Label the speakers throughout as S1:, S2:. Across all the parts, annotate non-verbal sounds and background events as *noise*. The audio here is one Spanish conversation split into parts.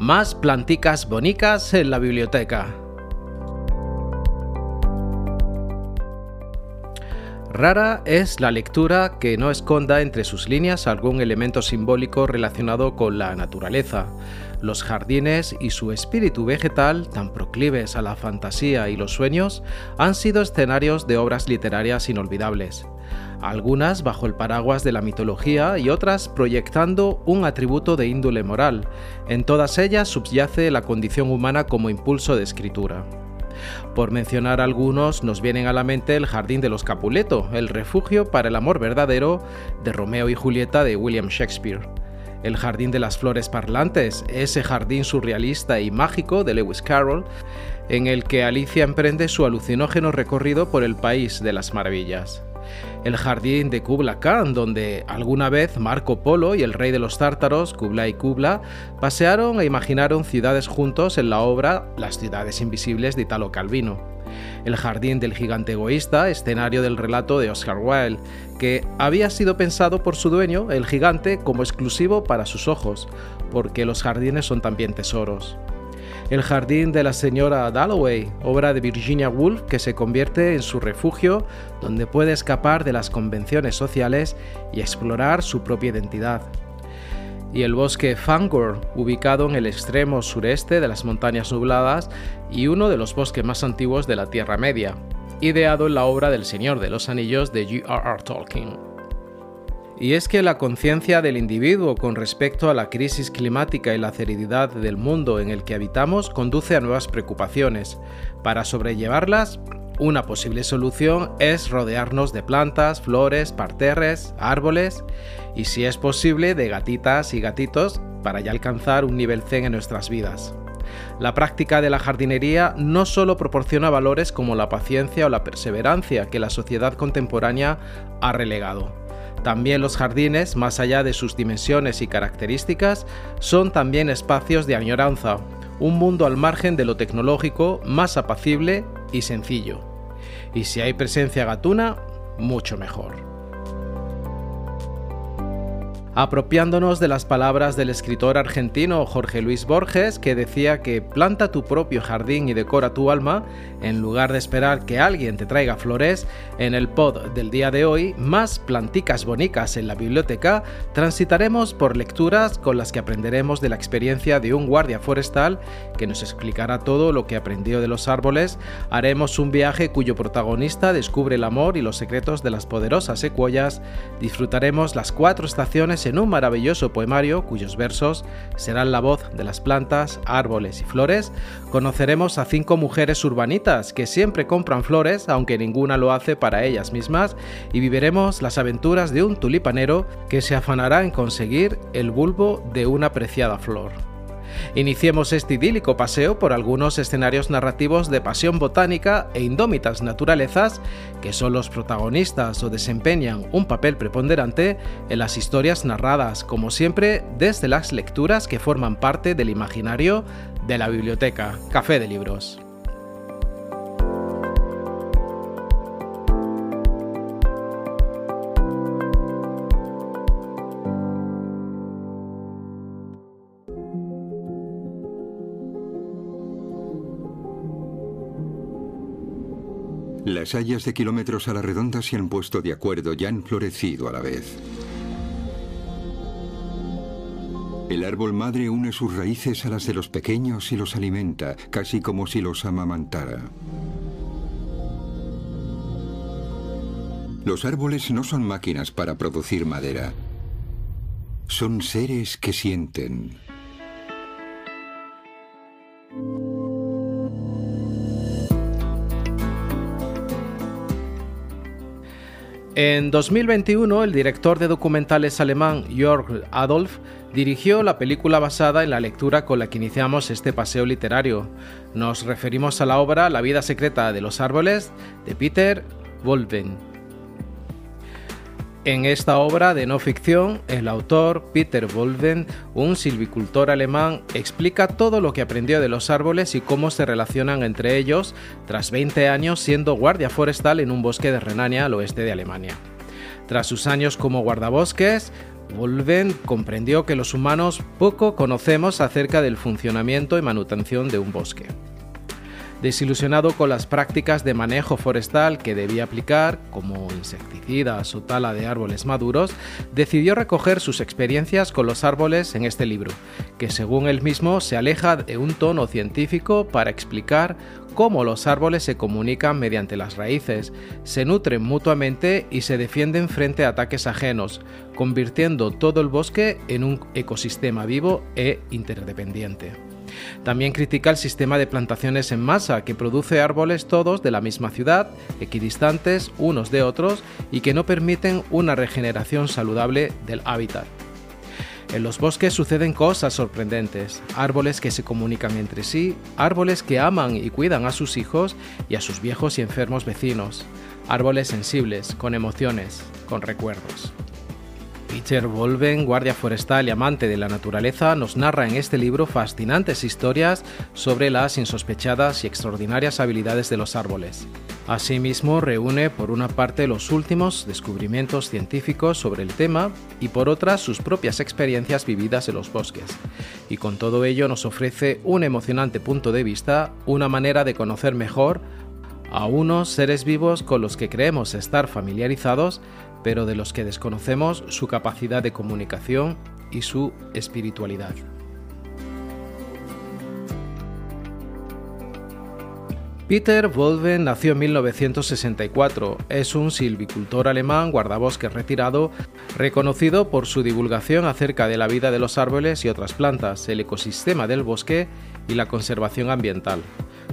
S1: más planticas bonicas en la biblioteca. Rara es la lectura que no esconda entre sus líneas algún elemento simbólico relacionado con la naturaleza, los jardines y su espíritu vegetal, tan proclives a la fantasía y los sueños, han sido escenarios de obras literarias inolvidables algunas bajo el paraguas de la mitología y otras proyectando un atributo de índole moral. En todas ellas subyace la condición humana como impulso de escritura. Por mencionar algunos, nos vienen a la mente el Jardín de los Capuleto, el refugio para el amor verdadero de Romeo y Julieta de William Shakespeare. El Jardín de las Flores Parlantes, ese jardín surrealista y mágico de Lewis Carroll, en el que Alicia emprende su alucinógeno recorrido por el país de las maravillas el jardín de Kubla Khan, donde alguna vez Marco Polo y el rey de los tártaros, Kublai Kubla, pasearon e imaginaron ciudades juntos en la obra Las ciudades invisibles de Italo Calvino. El jardín del gigante egoísta, escenario del relato de Oscar Wilde, que había sido pensado por su dueño, el gigante, como exclusivo para sus ojos, porque los jardines son también tesoros. El jardín de la señora Dalloway, obra de Virginia Woolf que se convierte en su refugio donde puede escapar de las convenciones sociales y explorar su propia identidad. Y el bosque Fangor, ubicado en el extremo sureste de las montañas nubladas y uno de los bosques más antiguos de la Tierra Media, ideado en la obra del Señor de los Anillos de J.R.R. Tolkien. Y es que la conciencia del individuo con respecto a la crisis climática y la cerididad del mundo en el que habitamos conduce a nuevas preocupaciones. Para sobrellevarlas, una posible solución es rodearnos de plantas, flores, parterres, árboles y si es posible de gatitas y gatitos para ya alcanzar un nivel zen en nuestras vidas. La práctica de la jardinería no solo proporciona valores como la paciencia o la perseverancia que la sociedad contemporánea ha relegado, también los jardines, más allá de sus dimensiones y características, son también espacios de añoranza, un mundo al margen de lo tecnológico, más apacible y sencillo. Y si hay presencia gatuna, mucho mejor apropiándonos de las palabras del escritor argentino Jorge Luis Borges, que decía que planta tu propio jardín y decora tu alma, en lugar de esperar que alguien te traiga flores, en el pod del día de hoy, más planticas bonicas en la biblioteca, transitaremos por lecturas con las que aprenderemos de la experiencia de un guardia forestal que nos explicará todo lo que aprendió de los árboles, haremos un viaje cuyo protagonista descubre el amor y los secretos de las poderosas secuoyas, disfrutaremos las cuatro estaciones en un maravilloso poemario cuyos versos serán la voz de las plantas, árboles y flores, conoceremos a cinco mujeres urbanitas que siempre compran flores aunque ninguna lo hace para ellas mismas y viviremos las aventuras de un tulipanero que se afanará en conseguir el bulbo de una preciada flor. Iniciemos este idílico paseo por algunos escenarios narrativos de pasión botánica e indómitas naturalezas que son los protagonistas o desempeñan un papel preponderante en las historias narradas, como siempre, desde las lecturas que forman parte del imaginario de la biblioteca Café de Libros.
S2: Las hayas de kilómetros a la redonda se han puesto de acuerdo y han florecido a la vez. El árbol madre une sus raíces a las de los pequeños y los alimenta, casi como si los amamantara. Los árboles no son máquinas para producir madera. Son seres que sienten.
S1: En 2021, el director de documentales alemán Jörg Adolf dirigió la película basada en la lectura con la que iniciamos este paseo literario. Nos referimos a la obra La vida secreta de los árboles de Peter Wolven. En esta obra de no ficción, el autor Peter Wolven, un silvicultor alemán, explica todo lo que aprendió de los árboles y cómo se relacionan entre ellos tras 20 años siendo guardia forestal en un bosque de Renania al oeste de Alemania. Tras sus años como guardabosques, Wolven comprendió que los humanos poco conocemos acerca del funcionamiento y manutención de un bosque. Desilusionado con las prácticas de manejo forestal que debía aplicar, como insecticidas o tala de árboles maduros, decidió recoger sus experiencias con los árboles en este libro, que según él mismo se aleja de un tono científico para explicar cómo los árboles se comunican mediante las raíces, se nutren mutuamente y se defienden frente a ataques ajenos, convirtiendo todo el bosque en un ecosistema vivo e interdependiente. También critica el sistema de plantaciones en masa, que produce árboles todos de la misma ciudad, equidistantes unos de otros y que no permiten una regeneración saludable del hábitat. En los bosques suceden cosas sorprendentes, árboles que se comunican entre sí, árboles que aman y cuidan a sus hijos y a sus viejos y enfermos vecinos, árboles sensibles, con emociones, con recuerdos. Peter Wolven, guardia forestal y amante de la naturaleza, nos narra en este libro fascinantes historias sobre las insospechadas y extraordinarias habilidades de los árboles. Asimismo, reúne por una parte los últimos descubrimientos científicos sobre el tema y por otra sus propias experiencias vividas en los bosques. Y con todo ello nos ofrece un emocionante punto de vista, una manera de conocer mejor a unos seres vivos con los que creemos estar familiarizados, pero de los que desconocemos su capacidad de comunicación y su espiritualidad. Peter Wolven nació en 1964. Es un silvicultor alemán guardabosques retirado, reconocido por su divulgación acerca de la vida de los árboles y otras plantas, el ecosistema del bosque y la conservación ambiental.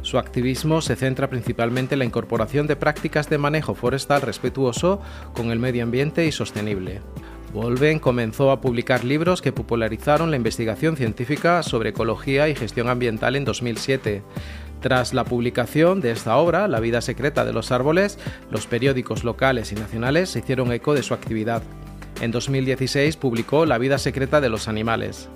S1: Su activismo se centra principalmente en la incorporación de prácticas de manejo forestal respetuoso con el medio ambiente y sostenible. Wolven comenzó a publicar libros que popularizaron la investigación científica sobre ecología y gestión ambiental en 2007. Tras la publicación de esta obra, La vida secreta de los árboles, los periódicos locales y nacionales se hicieron eco de su actividad. En 2016 publicó La vida secreta de los animales.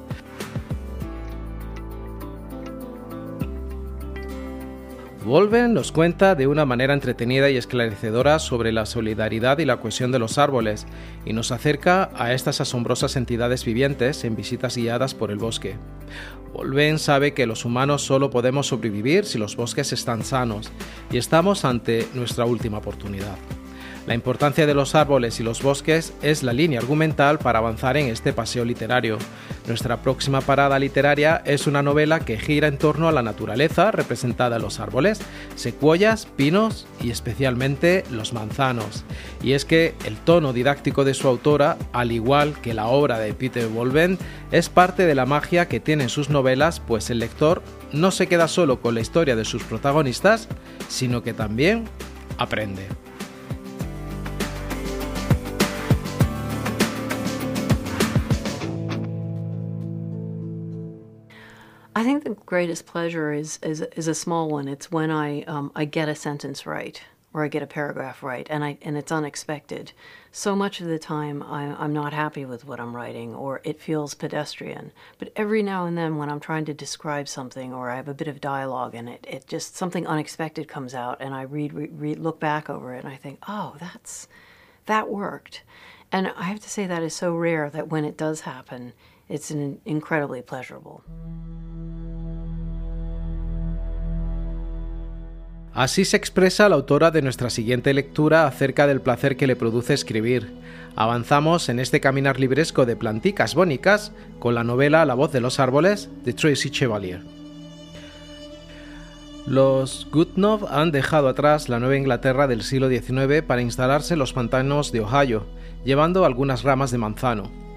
S1: Wolven nos cuenta de una manera entretenida y esclarecedora sobre la solidaridad y la cohesión de los árboles y nos acerca a estas asombrosas entidades vivientes en visitas guiadas por el bosque. Wolven sabe que los humanos solo podemos sobrevivir si los bosques están sanos y estamos ante nuestra última oportunidad. La importancia de los árboles y los bosques es la línea argumental para avanzar en este paseo literario. Nuestra próxima parada literaria es una novela que gira en torno a la naturaleza representada en los árboles, secuoyas, pinos y especialmente los manzanos. Y es que el tono didáctico de su autora, al igual que la obra de Peter Wolven, es parte de la magia que tienen sus novelas, pues el lector no se queda solo con la historia de sus protagonistas, sino que también aprende.
S3: I think the greatest pleasure is is, is a small one. It's when I um, I get a sentence right or I get a paragraph right, and I and it's unexpected. So much of the time, I, I'm not happy with what I'm writing, or it feels pedestrian. But every now and then, when I'm trying to describe something, or I have a bit of dialogue in it, it just something unexpected comes out, and I read, read, read look back over it, and I think, oh, that's that worked. And I have to say that is so rare that when it does happen, it's an incredibly pleasurable.
S1: Así se expresa la autora de nuestra siguiente lectura acerca del placer que le produce escribir. Avanzamos en este caminar libresco de planticas bónicas con la novela La voz de los árboles de Tracy Chevalier. Los Goodenough han dejado atrás la Nueva Inglaterra del siglo XIX para instalarse en los pantanos de Ohio, llevando algunas ramas de manzano.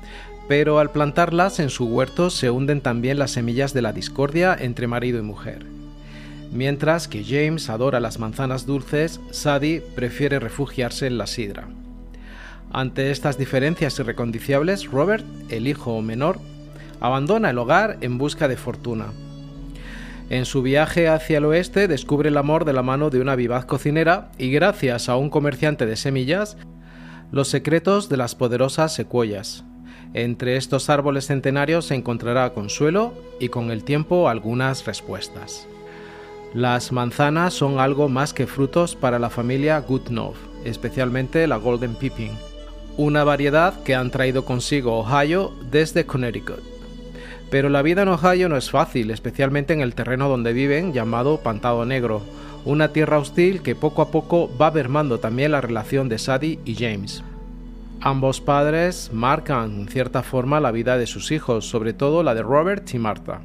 S1: Pero al plantarlas en su huerto se hunden también las semillas de la discordia entre marido y mujer. Mientras que James adora las manzanas dulces, Sadie prefiere refugiarse en la sidra. Ante estas diferencias irreconciliables, Robert, el hijo menor, abandona el hogar en busca de fortuna. En su viaje hacia el oeste descubre el amor de la mano de una vivaz cocinera y gracias a un comerciante de semillas, los secretos de las poderosas secuoyas. Entre estos árboles centenarios se encontrará consuelo y con el tiempo algunas respuestas. Las manzanas son algo más que frutos para la familia Goodenough, especialmente la Golden Pippin, una variedad que han traído consigo Ohio desde Connecticut. Pero la vida en Ohio no es fácil, especialmente en el terreno donde viven, llamado Pantado Negro, una tierra hostil que poco a poco va mermando también la relación de Sadie y James. Ambos padres marcan en cierta forma la vida de sus hijos, sobre todo la de Robert y Martha.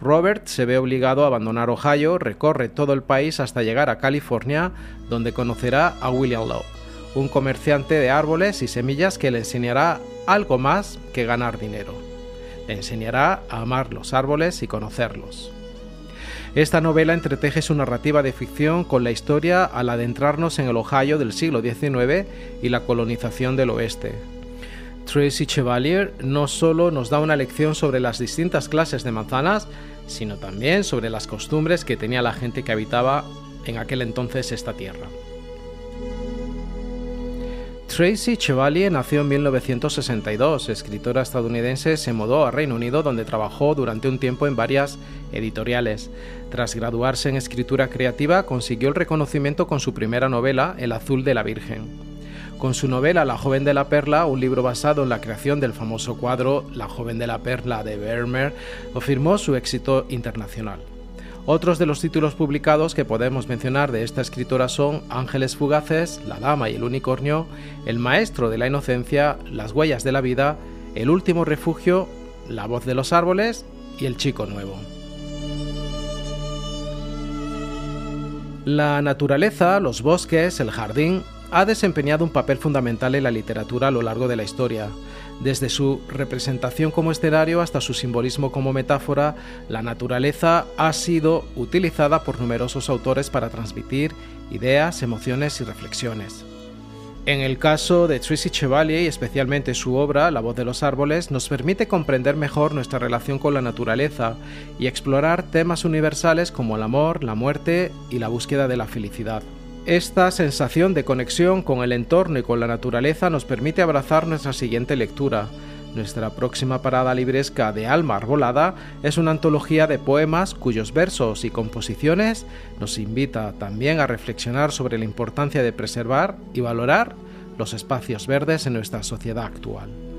S1: Robert se ve obligado a abandonar Ohio, recorre todo el país hasta llegar a California, donde conocerá a William Lowe, un comerciante de árboles y semillas que le enseñará algo más que ganar dinero. Le enseñará a amar los árboles y conocerlos. Esta novela entreteje su narrativa de ficción con la historia al adentrarnos en el Ohio del siglo XIX y la colonización del oeste, Tracy Chevalier no solo nos da una lección sobre las distintas clases de manzanas, sino también sobre las costumbres que tenía la gente que habitaba en aquel entonces esta tierra. Tracy Chevalier nació en 1962. Escritora estadounidense, se mudó a Reino Unido donde trabajó durante un tiempo en varias editoriales. Tras graduarse en escritura creativa, consiguió el reconocimiento con su primera novela, El azul de la Virgen. Con su novela La joven de la perla, un libro basado en la creación del famoso cuadro La joven de la perla de Vermeer, afirmó su éxito internacional. Otros de los títulos publicados que podemos mencionar de esta escritora son Ángeles Fugaces, La Dama y el Unicornio, El Maestro de la Inocencia, Las Huellas de la Vida, El Último Refugio, La Voz de los Árboles y El Chico Nuevo. La naturaleza, los bosques, el jardín ha desempeñado un papel fundamental en la literatura a lo largo de la historia. Desde su representación como escenario hasta su simbolismo como metáfora, la naturaleza ha sido utilizada por numerosos autores para transmitir ideas, emociones y reflexiones. En el caso de Tracy Chevalier y especialmente su obra La voz de los árboles nos permite comprender mejor nuestra relación con la naturaleza y explorar temas universales como el amor, la muerte y la búsqueda de la felicidad. Esta sensación de conexión con el entorno y con la naturaleza nos permite abrazar nuestra siguiente lectura. Nuestra próxima parada libresca de Alma Arbolada es una antología de poemas cuyos versos y composiciones nos invita también a reflexionar sobre la importancia de preservar y valorar los espacios verdes en nuestra sociedad actual.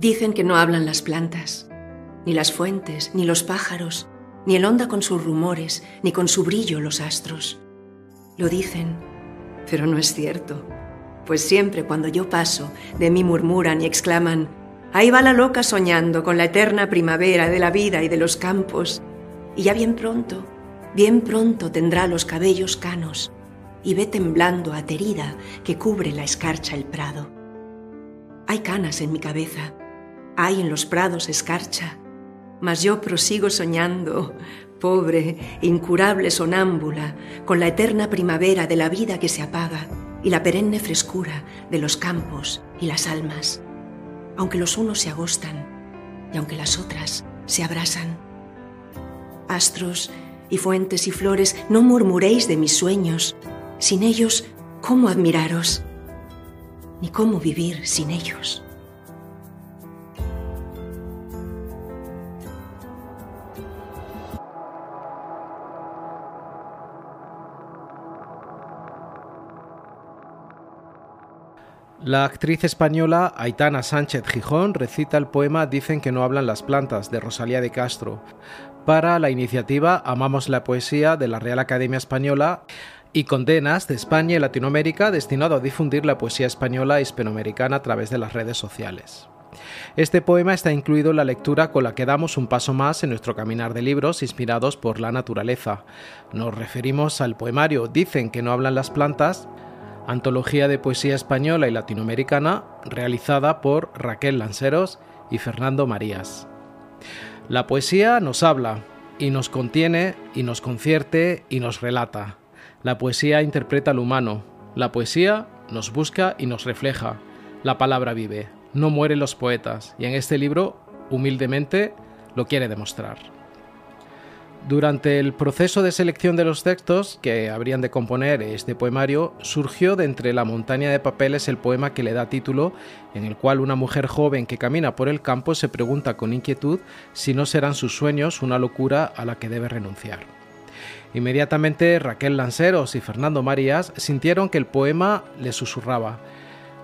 S4: Dicen que no hablan las plantas, ni las fuentes, ni los pájaros, ni el onda con sus rumores, ni con su brillo los astros. Lo dicen, pero no es cierto, pues siempre cuando yo paso, de mí murmuran y exclaman, ahí va la loca soñando con la eterna primavera de la vida y de los campos, y ya bien pronto, bien pronto tendrá los cabellos canos, y ve temblando aterida que cubre la escarcha el prado. Hay canas en mi cabeza, hay en los prados escarcha, mas yo prosigo soñando, pobre, incurable sonámbula, con la eterna primavera de la vida que se apaga y la perenne frescura de los campos y las almas, aunque los unos se agostan y aunque las otras se abrasan. Astros y fuentes y flores, no murmuréis de mis sueños, sin ellos, ¿cómo admiraros? Ni cómo vivir sin ellos.
S1: La actriz española Aitana Sánchez Gijón recita el poema Dicen que no hablan las plantas de Rosalía de Castro para la iniciativa Amamos la Poesía de la Real Academia Española y Condenas de España y Latinoamérica destinado a difundir la poesía española e hispanoamericana a través de las redes sociales. Este poema está incluido en la lectura con la que damos un paso más en nuestro caminar de libros inspirados por la naturaleza. Nos referimos al poemario Dicen que no hablan las plantas, antología de poesía española y latinoamericana realizada por Raquel Lanceros y Fernando Marías. La poesía nos habla y nos contiene y nos concierte y nos relata. La poesía interpreta al humano. La poesía nos busca y nos refleja. La palabra vive no mueren los poetas, y en este libro, humildemente, lo quiere demostrar. Durante el proceso de selección de los textos que habrían de componer este poemario, surgió de entre la montaña de papeles el poema que le da título, en el cual una mujer joven que camina por el campo se pregunta con inquietud si no serán sus sueños una locura a la que debe renunciar. Inmediatamente Raquel Lanceros y Fernando Marías sintieron que el poema le susurraba,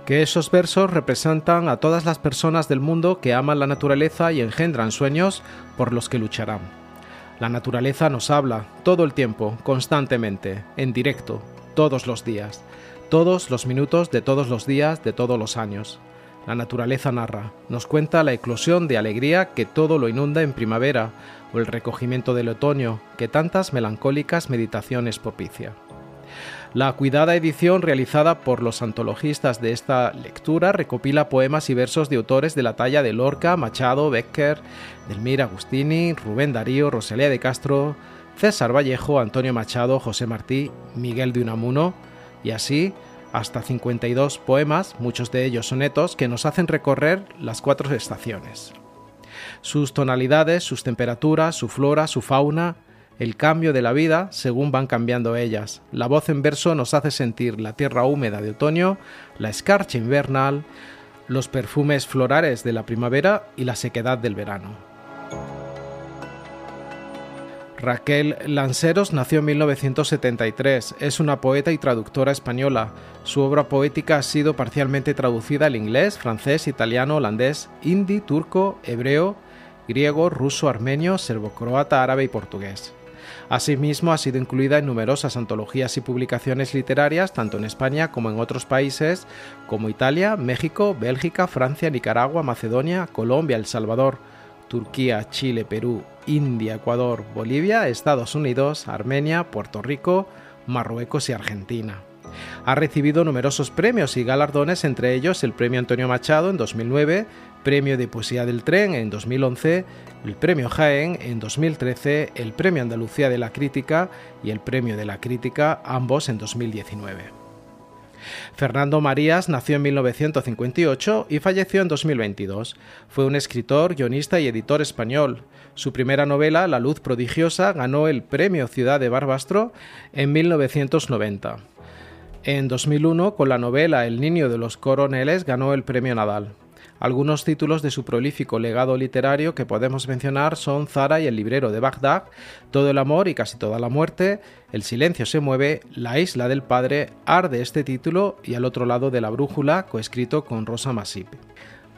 S1: que esos versos representan a todas las personas del mundo que aman la naturaleza y engendran sueños por los que lucharán. La naturaleza nos habla todo el tiempo, constantemente, en directo, todos los días, todos los minutos de todos los días de todos los años. La naturaleza narra, nos cuenta la eclosión de alegría que todo lo inunda en primavera o el recogimiento del otoño que tantas melancólicas meditaciones propicia. La cuidada edición realizada por los antologistas de esta lectura recopila poemas y versos de autores de la talla de Lorca, Machado, Becker, Delmira Agustini, Rubén Darío, Rosalía de Castro, César Vallejo, Antonio Machado, José Martí, Miguel de Unamuno y así hasta 52 poemas, muchos de ellos sonetos, que nos hacen recorrer las cuatro estaciones. Sus tonalidades, sus temperaturas, su flora, su fauna, el cambio de la vida según van cambiando ellas. La voz en verso nos hace sentir la tierra húmeda de otoño, la escarcha invernal, los perfumes florales de la primavera y la sequedad del verano. Raquel Lanceros nació en 1973. Es una poeta y traductora española. Su obra poética ha sido parcialmente traducida al inglés, francés, italiano, holandés, hindi, turco, hebreo, griego, ruso, armenio, serbo-croata, árabe y portugués. Asimismo, ha sido incluida en numerosas antologías y publicaciones literarias, tanto en España como en otros países como Italia, México, Bélgica, Francia, Nicaragua, Macedonia, Colombia, El Salvador, Turquía, Chile, Perú, India, Ecuador, Bolivia, Estados Unidos, Armenia, Puerto Rico, Marruecos y Argentina. Ha recibido numerosos premios y galardones, entre ellos el Premio Antonio Machado en 2009, Premio de Poesía del Tren en 2011, el Premio Jaén en 2013, el Premio Andalucía de la Crítica y el Premio de la Crítica, ambos en 2019. Fernando Marías nació en 1958 y falleció en 2022. Fue un escritor, guionista y editor español. Su primera novela, La luz prodigiosa, ganó el Premio Ciudad de Barbastro en 1990. En 2001, con la novela El niño de los coroneles, ganó el Premio Nadal. Algunos títulos de su prolífico legado literario que podemos mencionar son Zara y el librero de Bagdad, Todo el amor y casi toda la muerte, El silencio se mueve, La isla del padre, Arde este título y Al otro lado de la brújula, coescrito con Rosa Masip.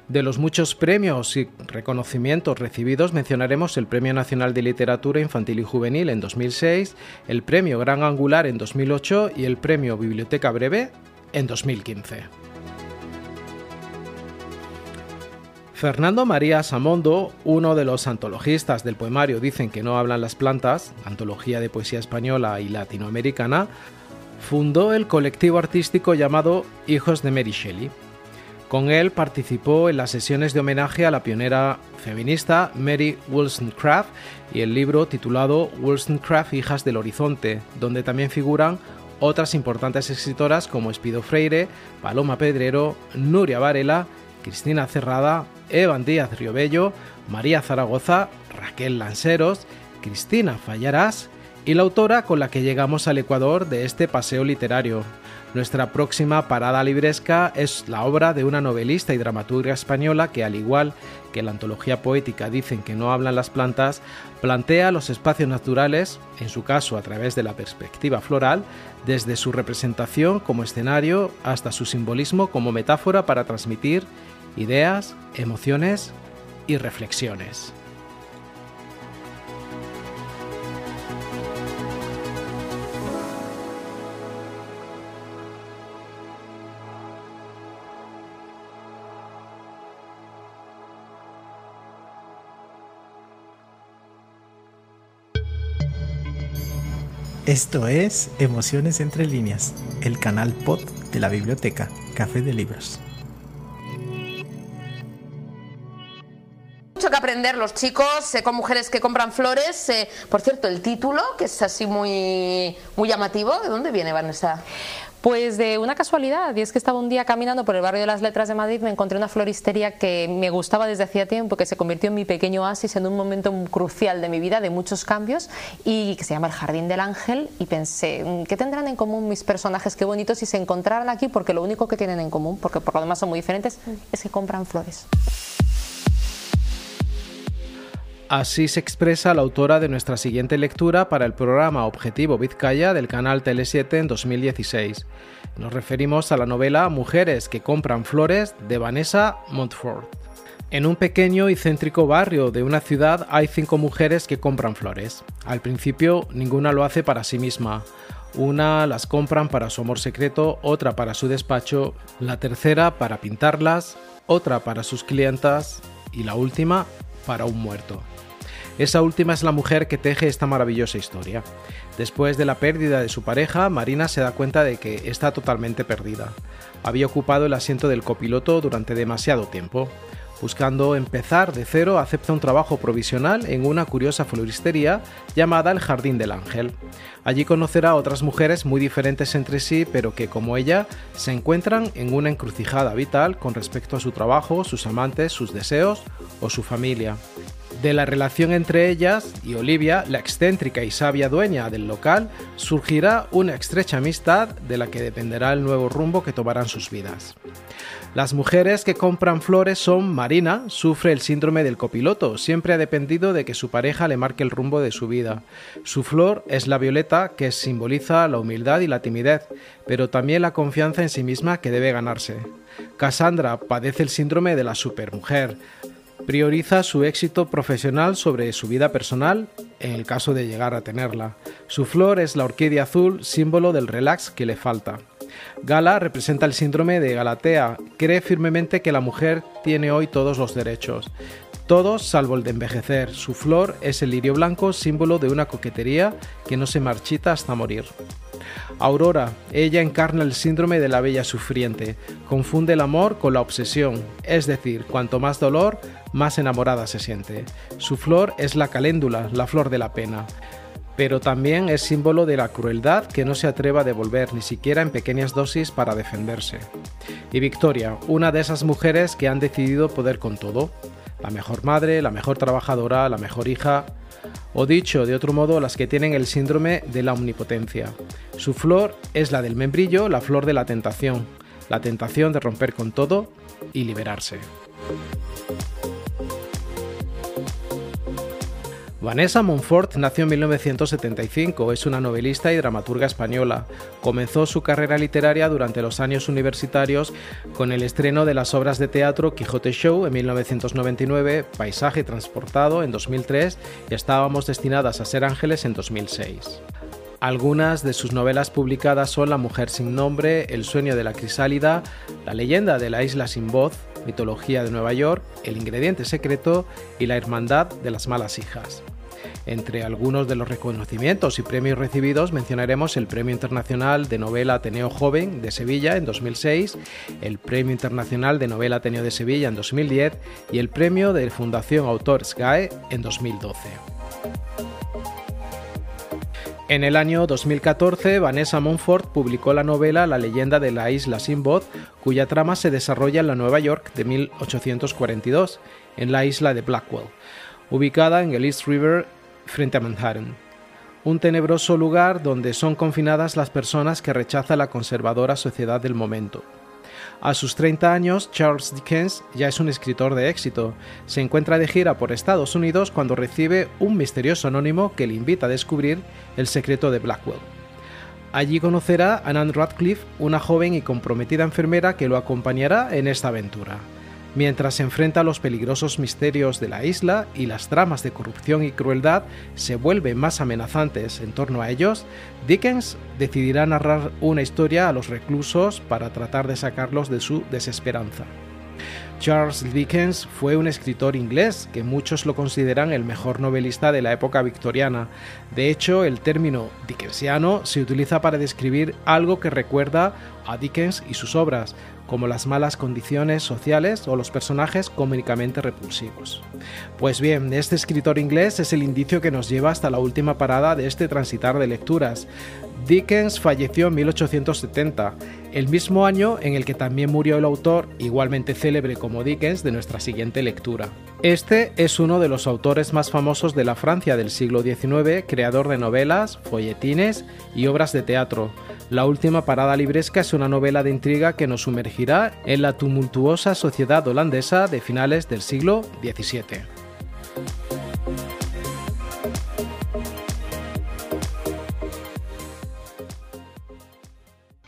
S1: De los muchos premios y reconocimientos recibidos mencionaremos el Premio Nacional de Literatura Infantil y Juvenil en 2006, el Premio Gran Angular en 2008 y el Premio Biblioteca Breve en 2015. Fernando María Samondo, uno de los antologistas del poemario Dicen que no hablan las plantas, antología de poesía española y latinoamericana, fundó el colectivo artístico llamado Hijos de Mary Shelley. Con él participó en las sesiones de homenaje a la pionera feminista Mary Wollstonecraft y el libro titulado Wollstonecraft Hijas del Horizonte, donde también figuran otras importantes escritoras como Espido Freire, Paloma Pedrero, Nuria Varela, Cristina Cerrada, Evan Díaz Riobello, María Zaragoza, Raquel Lanceros, Cristina Fallarás y la autora con la que llegamos al Ecuador de este paseo literario. Nuestra próxima parada libresca es la obra de una novelista y dramaturga española que, al igual que la antología poética Dicen que no hablan las plantas, plantea los espacios naturales, en su caso a través de la perspectiva floral, desde su representación como escenario hasta su simbolismo como metáfora para transmitir ideas, emociones y reflexiones.
S5: Esto es Emociones entre líneas, el canal pod de la biblioteca Café de Libros.
S6: Mucho que aprender los chicos con mujeres que compran flores. Por cierto, el título, que es así muy, muy llamativo, ¿de dónde viene Vanessa?
S7: Pues de una casualidad, y es que estaba un día caminando por el barrio de las Letras de Madrid, me encontré una floristería que me gustaba desde hacía tiempo, que se convirtió en mi pequeño oasis en un momento crucial de mi vida, de muchos cambios, y que se llama el Jardín del Ángel, y pensé, mm, ¿qué tendrán en común mis personajes? Qué bonitos si se encontraran aquí, porque lo único que tienen en común, porque por lo demás son muy diferentes, es que compran flores.
S1: Así se expresa la autora de nuestra siguiente lectura para el programa Objetivo Vizcaya del canal Tele7 en 2016. Nos referimos a la novela Mujeres que compran flores de Vanessa Montfort. En un pequeño y céntrico barrio de una ciudad hay cinco mujeres que compran flores. Al principio ninguna lo hace para sí misma. Una las compran para su amor secreto, otra para su despacho, la tercera para pintarlas, otra para sus clientas y la última para un muerto. Esa última es la mujer que teje esta maravillosa historia. Después de la pérdida de su pareja, Marina se da cuenta de que está totalmente perdida. Había ocupado el asiento del copiloto durante demasiado tiempo. Buscando empezar de cero, acepta un trabajo provisional en una curiosa floristería llamada el Jardín del Ángel. Allí conocerá a otras mujeres muy diferentes entre sí, pero que, como ella, se encuentran en una encrucijada vital con respecto a su trabajo, sus amantes, sus deseos o su familia. De la relación entre ellas y Olivia, la excéntrica y sabia dueña del local, surgirá una estrecha amistad de la que dependerá el nuevo rumbo que tomarán sus vidas. Las mujeres que compran flores son Marina, sufre el síndrome del copiloto, siempre ha dependido de que su pareja le marque el rumbo de su vida. Su flor es la violeta, que simboliza la humildad y la timidez, pero también la confianza en sí misma que debe ganarse. Cassandra padece el síndrome de la supermujer, Prioriza su éxito profesional sobre su vida personal en el caso de llegar a tenerla. Su flor es la orquídea azul, símbolo del relax que le falta. Gala representa el síndrome de Galatea. Cree firmemente que la mujer tiene hoy todos los derechos. Todos salvo el de envejecer. Su flor es el lirio blanco, símbolo de una coquetería que no se marchita hasta morir. Aurora, ella encarna el síndrome de la bella sufriente, confunde el amor con la obsesión, es decir, cuanto más dolor, más enamorada se siente. Su flor es la caléndula, la flor de la pena pero también es símbolo de la crueldad que no se atreva a devolver ni siquiera en pequeñas dosis para defenderse. Y Victoria, una de esas mujeres que han decidido poder con todo, la mejor madre, la mejor trabajadora, la mejor hija, o dicho de otro modo, las que tienen el síndrome de la omnipotencia. Su flor es la del membrillo, la flor de la tentación, la tentación de romper con todo y liberarse. Vanessa Monfort nació en 1975, es una novelista y dramaturga española. Comenzó su carrera literaria durante los años universitarios con el estreno de las obras de teatro Quijote Show en 1999, Paisaje Transportado en 2003 y Estábamos destinadas a ser ángeles en 2006. Algunas de sus novelas publicadas son La mujer sin nombre, El sueño de la crisálida, La leyenda de la isla sin voz, Mitología de Nueva York, El ingrediente secreto y La hermandad de las malas hijas. Entre algunos de los reconocimientos y premios recibidos mencionaremos el Premio Internacional de Novela Ateneo Joven de Sevilla en 2006, el Premio Internacional de Novela Ateneo de Sevilla en 2010 y el Premio de Fundación Autor SGAE en 2012. En el año 2014, Vanessa Monfort publicó la novela La leyenda de la isla sin voz, cuya trama se desarrolla en la Nueva York de 1842, en la isla de Blackwell, ubicada en el East River frente a Manhattan. Un tenebroso lugar donde son confinadas las personas que rechaza la conservadora sociedad del momento. A sus 30 años, Charles Dickens ya es un escritor de éxito. Se encuentra de gira por Estados Unidos cuando recibe un misterioso anónimo que le invita a descubrir el secreto de Blackwell. Allí conocerá a Nan Radcliffe, una joven y comprometida enfermera que lo acompañará en esta aventura. Mientras se enfrenta a los peligrosos misterios de la isla y las tramas de corrupción y crueldad se vuelven más amenazantes en torno a ellos, Dickens decidirá narrar una historia a los reclusos para tratar de sacarlos de su desesperanza. Charles Dickens fue un escritor inglés que muchos lo consideran el mejor novelista de la época victoriana. De hecho, el término dickensiano se utiliza para describir algo que recuerda a Dickens y sus obras, como las malas condiciones sociales o los personajes cómicamente repulsivos. Pues bien, este escritor inglés es el indicio que nos lleva hasta la última parada de este transitar de lecturas. Dickens falleció en 1870, el mismo año en el que también murió el autor, igualmente célebre como Dickens, de nuestra siguiente lectura. Este es uno de los autores más famosos de la Francia del siglo XIX, creador de novelas, folletines y obras de teatro. La última parada libresca es una novela de intriga que nos sumergirá en la tumultuosa sociedad holandesa de finales del siglo XVII.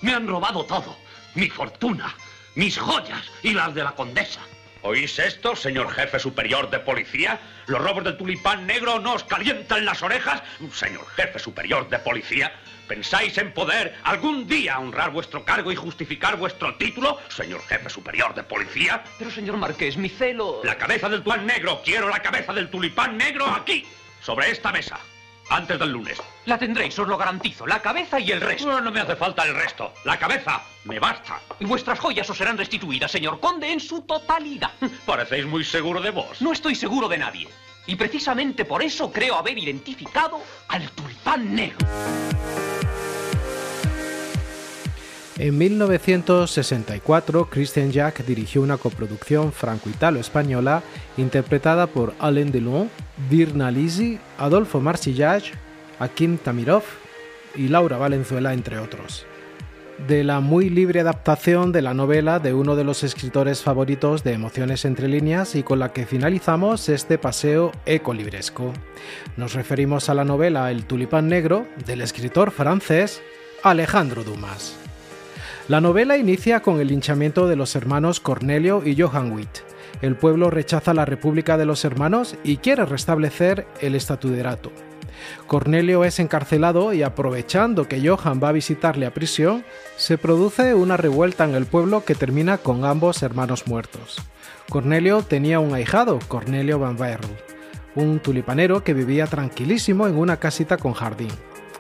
S8: Me han robado todo. Mi fortuna, mis joyas y las de la condesa. ¿Oís esto, señor jefe superior de policía? ¿Los robos del tulipán negro no os calientan las orejas? Señor jefe superior de policía, ¿Pensáis en poder algún día honrar vuestro cargo y justificar vuestro título, señor jefe superior de policía?
S9: Pero, señor Marqués, mi celo...
S8: La cabeza del tulipán negro. Quiero la cabeza del tulipán negro aquí, sobre esta mesa. Antes del lunes.
S9: La tendréis, os lo garantizo. La cabeza y el resto.
S8: No, no me hace falta el resto. La cabeza. Me basta.
S9: Y vuestras joyas os serán restituidas, señor conde, en su totalidad. *laughs*
S8: Parecéis muy seguro de vos.
S9: No estoy seguro de nadie. Y precisamente por eso creo haber identificado al tulipán negro.
S1: En 1964, Christian Jack dirigió una coproducción franco-italo-española interpretada por Alain Delon, Dirna Lisi, Adolfo Marsillach, Akim Tamirov y Laura Valenzuela, entre otros. De la muy libre adaptación de la novela de uno de los escritores favoritos de Emociones entre líneas y con la que finalizamos este paseo ecolibresco. Nos referimos a la novela El tulipán negro del escritor francés Alejandro Dumas. La novela inicia con el linchamiento de los hermanos Cornelio y Johann Witt. El pueblo rechaza la República de los Hermanos y quiere restablecer el estatuderato. Cornelio es encarcelado y aprovechando que Johann va a visitarle a prisión, se produce una revuelta en el pueblo que termina con ambos hermanos muertos. Cornelio tenía un ahijado, Cornelio Van Baerle, un tulipanero que vivía tranquilísimo en una casita con jardín.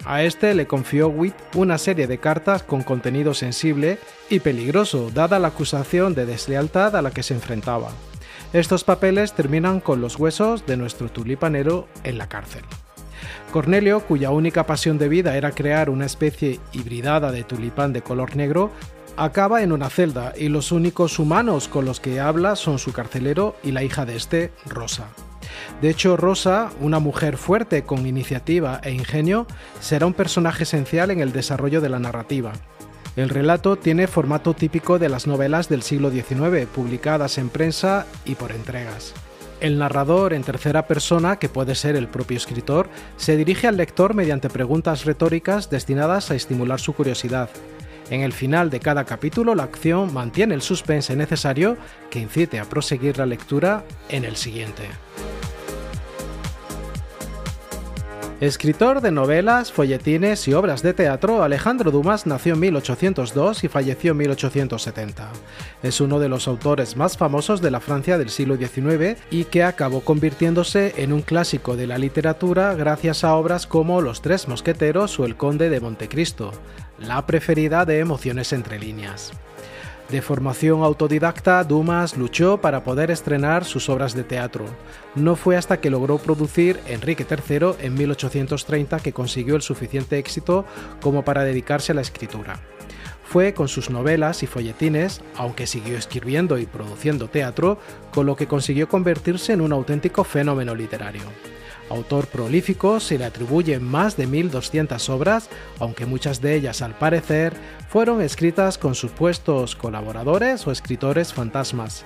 S1: A este le confió Witt una serie de cartas con contenido sensible y peligroso, dada la acusación de deslealtad a la que se enfrentaba. Estos papeles terminan con los huesos de nuestro tulipanero en la cárcel. Cornelio, cuya única pasión de vida era crear una especie hibridada de tulipán de color negro, acaba en una celda y los únicos humanos con los que habla son su carcelero y la hija de este, Rosa. De hecho, Rosa, una mujer fuerte con iniciativa e ingenio, será un personaje esencial en el desarrollo de la narrativa. El relato tiene formato típico de las novelas del siglo XIX, publicadas en prensa y por entregas. El narrador en tercera persona, que puede ser el propio escritor, se dirige al lector mediante preguntas retóricas destinadas a estimular su curiosidad. En el final de cada capítulo, la acción mantiene el suspense necesario que incite a proseguir la lectura en el siguiente. Escritor de novelas, folletines y obras de teatro, Alejandro Dumas nació en 1802 y falleció en 1870. Es uno de los autores más famosos de la Francia del siglo XIX y que acabó convirtiéndose en un clásico de la literatura gracias a obras como Los Tres Mosqueteros o El Conde de Montecristo, la preferida de Emociones entre líneas. De formación autodidacta, Dumas luchó para poder estrenar sus obras de teatro. No fue hasta que logró producir Enrique III en 1830 que consiguió el suficiente éxito como para dedicarse a la escritura. Fue con sus novelas y folletines, aunque siguió escribiendo y produciendo teatro, con lo que consiguió convertirse en un auténtico fenómeno literario. Autor prolífico, se le atribuyen más de 1.200 obras, aunque muchas de ellas al parecer fueron escritas con supuestos colaboradores o escritores fantasmas.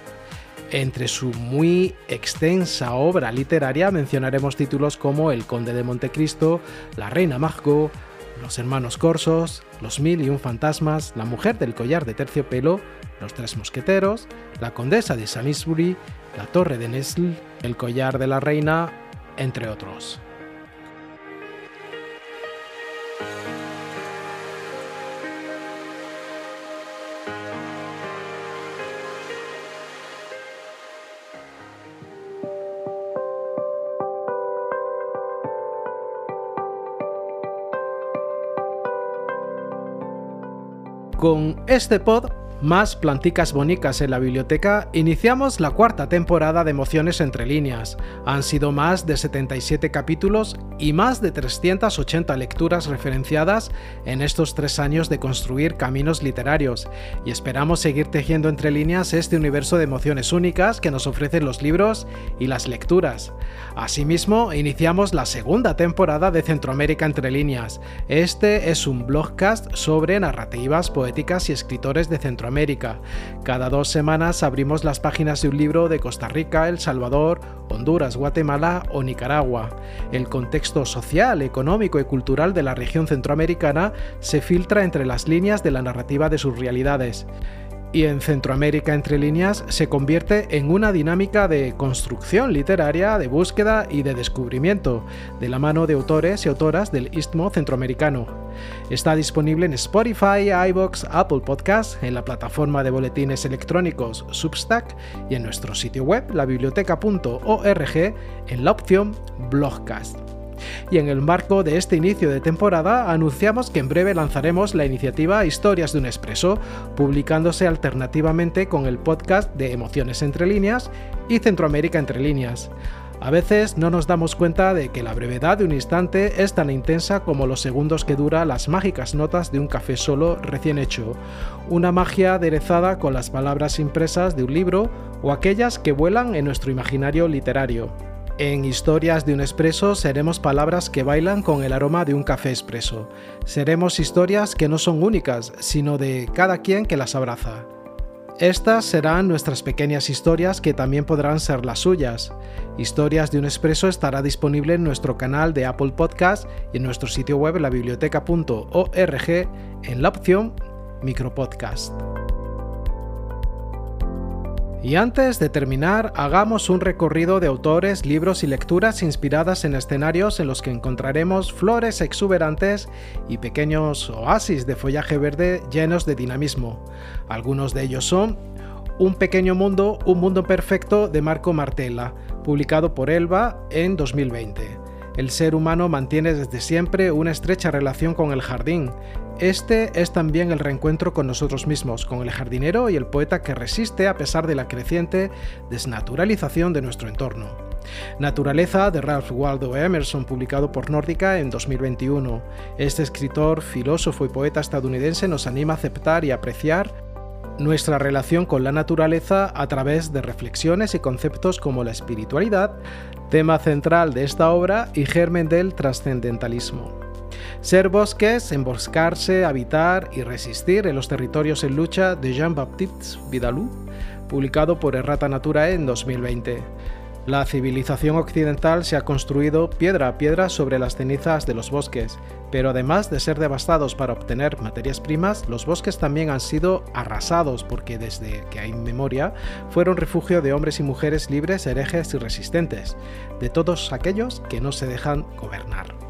S1: Entre su muy extensa obra literaria mencionaremos títulos como El Conde de Montecristo, La Reina Margot, Los Hermanos Corsos, Los Mil y un Fantasmas, La Mujer del Collar de Terciopelo, Los Tres Mosqueteros, La Condesa de Salisbury, La Torre de Nesle, El Collar de la Reina, entre otros. Con este pod más planticas bonicas en la biblioteca, iniciamos la cuarta temporada de Emociones entre líneas. Han sido más de 77 capítulos y más de 380 lecturas referenciadas en estos tres años de construir caminos literarios, y esperamos seguir tejiendo entre líneas este universo de emociones únicas que nos ofrecen los libros y las lecturas. Asimismo, iniciamos la segunda temporada de Centroamérica entre líneas. Este es un blogcast sobre narrativas poéticas y escritores de Centroamérica cada dos semanas abrimos las páginas de un libro de Costa Rica, El Salvador, Honduras, Guatemala o Nicaragua. El contexto social, económico y cultural de la región centroamericana se filtra entre las líneas de la narrativa de sus realidades y en Centroamérica entre líneas se convierte en una dinámica de construcción literaria, de búsqueda y de descubrimiento, de la mano de autores y autoras del istmo centroamericano. Está disponible en Spotify, iBox, Apple Podcasts, en la plataforma de boletines electrónicos Substack y en nuestro sitio web, labiblioteca.org, en la opción Blogcast. Y en el marco de este inicio de temporada anunciamos que en breve lanzaremos la iniciativa Historias de un Expreso, publicándose alternativamente con el podcast de Emociones entre líneas y Centroamérica entre líneas. A veces no nos damos cuenta de que la brevedad de un instante es tan intensa como los segundos que dura las mágicas notas de un café solo recién hecho, una magia aderezada con las palabras impresas de un libro o aquellas que vuelan en nuestro imaginario literario. En Historias de un Expreso seremos palabras que bailan con el aroma de un café expreso. Seremos historias que no son únicas, sino de cada quien que las abraza. Estas serán nuestras pequeñas historias que también podrán ser las suyas. Historias de un Expreso estará disponible en nuestro canal de Apple Podcast y en nuestro sitio web labiblioteca.org en la opción Micropodcast. Y antes de terminar, hagamos un recorrido de autores, libros y lecturas inspiradas en escenarios en los que encontraremos flores exuberantes y pequeños oasis de follaje verde llenos de dinamismo. Algunos de ellos son Un pequeño mundo, un mundo perfecto de Marco Martella, publicado por Elba en 2020. El ser humano mantiene desde siempre una estrecha relación con el jardín. Este es también el reencuentro con nosotros mismos, con el jardinero y el poeta que resiste a pesar de la creciente desnaturalización de nuestro entorno. Naturaleza de Ralph Waldo Emerson, publicado por Nórdica en 2021. Este escritor, filósofo y poeta estadounidense nos anima a aceptar y apreciar nuestra relación con la naturaleza a través de reflexiones y conceptos como la espiritualidad, tema central de esta obra y germen del trascendentalismo. Ser bosques, emboscarse, habitar y resistir en los territorios en lucha de Jean-Baptiste Vidalou, publicado por Errata Natura en 2020. La civilización occidental se ha construido piedra a piedra sobre las cenizas de los bosques, pero además de ser devastados para obtener materias primas, los bosques también han sido arrasados porque desde que hay memoria fueron refugio de hombres y mujeres libres, herejes y resistentes, de todos aquellos que no se dejan gobernar.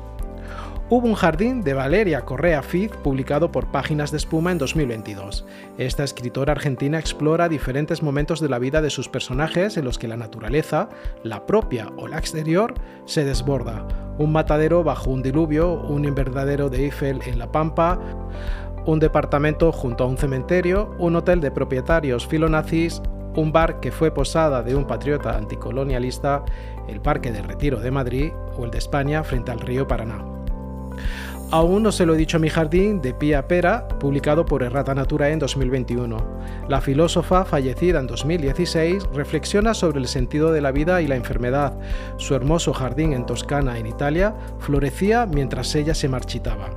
S1: Hubo un jardín de Valeria Correa Fiz publicado por Páginas de Espuma en 2022. Esta escritora argentina explora diferentes momentos de la vida de sus personajes en los que la naturaleza, la propia o la exterior, se desborda. Un matadero bajo un diluvio, un invernadero de Eiffel en La Pampa, un departamento junto a un cementerio, un hotel de propietarios filonazis, un bar que fue posada de un patriota anticolonialista, el Parque de Retiro de Madrid o el de España frente al río Paraná. Aún no se lo he dicho a mi jardín de Pia Pera, publicado por Errata Natura en 2021. La filósofa, fallecida en 2016, reflexiona sobre el sentido de la vida y la enfermedad. Su hermoso jardín en Toscana, en Italia, florecía mientras ella se marchitaba.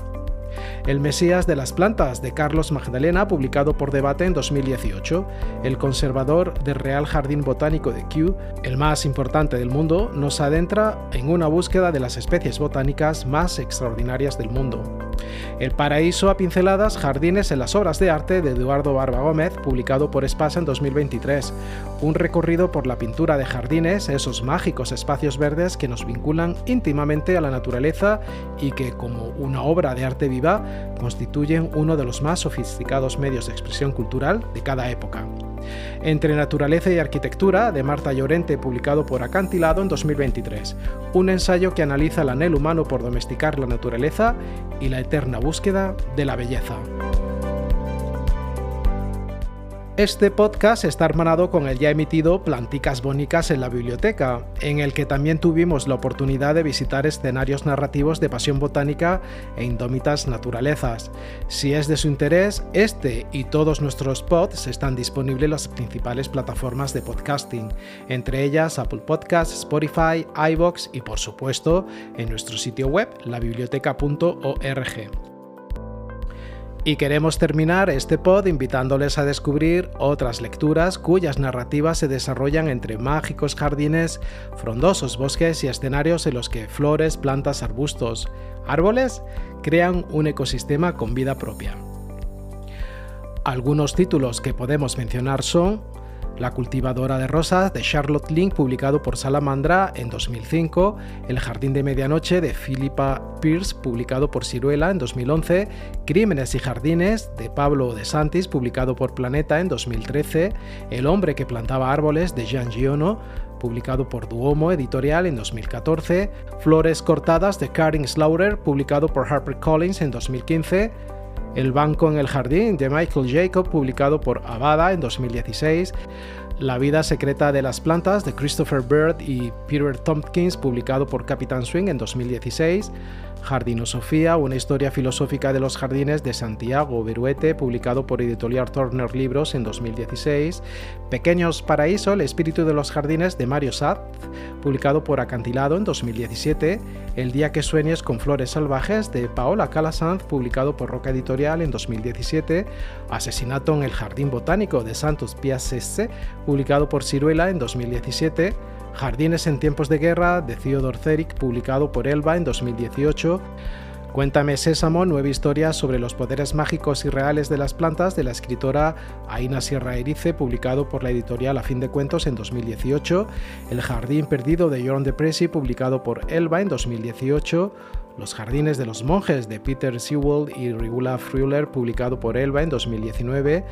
S1: El Mesías de las Plantas de Carlos Magdalena, publicado por Debate en 2018. El conservador del Real Jardín Botánico de Kew, el más importante del mundo, nos adentra en una búsqueda de las especies botánicas más extraordinarias del mundo. El Paraíso a pinceladas, Jardines en las obras de arte de Eduardo Barba Gómez, publicado por Espasa en 2023. Un recorrido por la pintura de jardines, esos mágicos espacios verdes que nos vinculan íntimamente a la naturaleza y que, como una obra de arte viva, constituyen uno de los más sofisticados medios de expresión cultural de cada época. Entre Naturaleza y Arquitectura, de Marta Llorente, publicado por Acantilado en 2023, un ensayo que analiza el anhelo humano por domesticar la naturaleza y la eterna búsqueda de la belleza. Este podcast está hermanado con el ya emitido Planticas Bónicas en la Biblioteca, en el que también tuvimos la oportunidad de visitar escenarios narrativos de pasión botánica e indómitas naturalezas. Si es de su interés, este y todos nuestros pods están disponibles en las principales plataformas de podcasting, entre ellas Apple Podcasts, Spotify, iBox y por supuesto en nuestro sitio web labiblioteca.org. Y queremos terminar este pod invitándoles a descubrir otras lecturas cuyas narrativas se desarrollan entre mágicos jardines, frondosos bosques y escenarios en los que flores, plantas, arbustos, árboles crean un ecosistema con vida propia. Algunos títulos que podemos mencionar son la cultivadora de rosas de Charlotte Link, publicado por Salamandra en 2005, El jardín de medianoche de Philippa Pierce, publicado por Ciruela en 2011, Crímenes y jardines de Pablo de Santis, publicado por Planeta en 2013, El hombre que plantaba árboles de Jean Giono, publicado por Duomo Editorial en 2014, Flores cortadas de Karin Slaughter, publicado por HarperCollins en 2015, el banco en el jardín de Michael Jacob, publicado por Avada en 2016. La vida secreta de las plantas de Christopher Bird y Peter Tompkins, publicado por Capitán Swing en 2016. Jardinosofía, una historia filosófica de los jardines de Santiago Beruete, publicado por Editorial Turner Libros en 2016. Pequeños Paraíso, el espíritu de los jardines de Mario Satt, publicado por Acantilado en 2017. El día que sueñes con flores salvajes de Paola Calasanz, publicado por Roca Editorial en 2017. Asesinato en el Jardín Botánico de Santos Piassese, publicado por Ciruela en 2017. Jardines en tiempos de guerra de Theodor Zerik, publicado por Elba en 2018. Cuéntame Sésamo, nueva historia sobre los poderes mágicos y reales de las plantas de la escritora Aina Sierra Erice, publicado por la editorial A Fin de Cuentos en 2018. El Jardín Perdido de John de publicado por Elba en 2018. Los Jardines de los Monjes de Peter Sewell y Regula Fruller, publicado por Elba en 2019.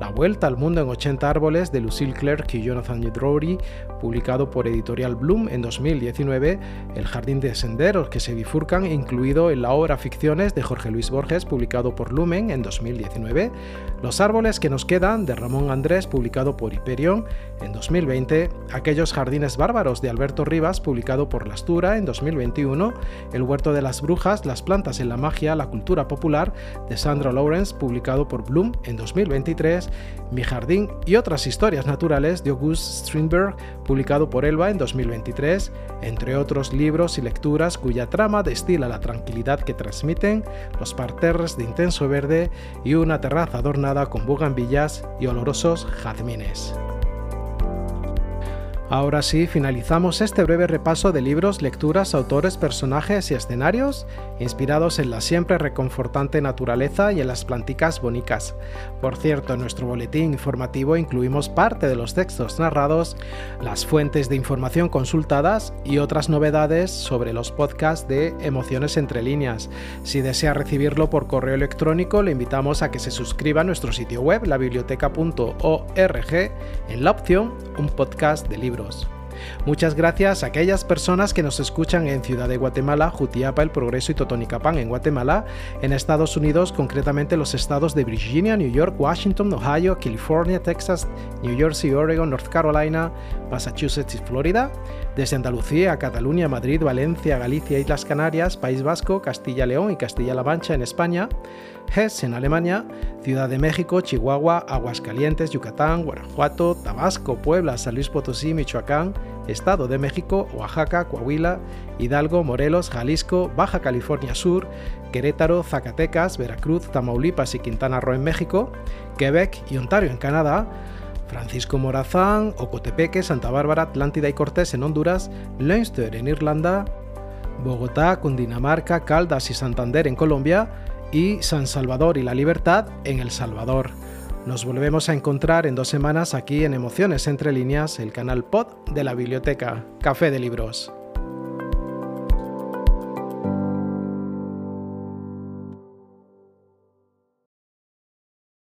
S1: La Vuelta al Mundo en 80 Árboles de Lucille Clerk y Jonathan Drury, publicado por Editorial Bloom en 2019, El Jardín de Senderos que se bifurcan, incluido en la obra Ficciones de Jorge Luis Borges, publicado por Lumen en 2019, Los Árboles que nos quedan de Ramón Andrés, publicado por Hyperion en 2020, Aquellos Jardines Bárbaros de Alberto Rivas, publicado por Lastura en 2021, El Huerto de las Brujas, Las Plantas en la Magia, la Cultura Popular de Sandra Lawrence, publicado por Bloom en 2023, Mi Jardín y otras historias naturales de August Strindberg, publicado por Elba en 2023, entre otros libros y lecturas cuya trama destila la tranquilidad que transmiten los parterres de intenso verde y una terraza adornada con bugambillas y olorosos jazmines. Ahora sí, finalizamos este breve repaso de libros, lecturas, autores, personajes y escenarios inspirados en la siempre reconfortante naturaleza y en las planticas bonicas. Por cierto, en nuestro boletín informativo incluimos parte de los textos narrados, las fuentes de información consultadas y otras novedades sobre los podcasts de Emociones entre líneas. Si desea recibirlo por correo electrónico, le invitamos a que se suscriba a nuestro sitio web, labiblioteca.org, en la opción Un podcast de libros Muchas gracias a aquellas personas que nos escuchan en Ciudad de Guatemala, Jutiapa, El Progreso y Totonicapán en Guatemala, en Estados Unidos, concretamente los estados de Virginia, New York, Washington, Ohio, California, Texas, New Jersey, Oregon, North Carolina, Massachusetts y Florida, desde Andalucía, Cataluña, Madrid, Valencia, Galicia, Islas Canarias, País Vasco, Castilla-León y Castilla-La Mancha en España, Hesse en Alemania, Ciudad de México, Chihuahua, Aguascalientes, Yucatán, Guanajuato, Tabasco, Puebla, San Luis Potosí, Michoacán, Estado de México, Oaxaca, Coahuila, Hidalgo, Morelos, Jalisco, Baja California Sur, Querétaro, Zacatecas, Veracruz, Tamaulipas y Quintana Roo en México, Quebec y Ontario en Canadá, Francisco Morazán, Ocotepeque, Santa Bárbara, Atlántida y Cortés en Honduras, Leinster en Irlanda, Bogotá, Cundinamarca, Caldas y Santander en Colombia, y San Salvador y la Libertad en El Salvador. Nos volvemos a encontrar en dos semanas aquí en Emociones entre líneas, el canal pod de la biblioteca Café de Libros.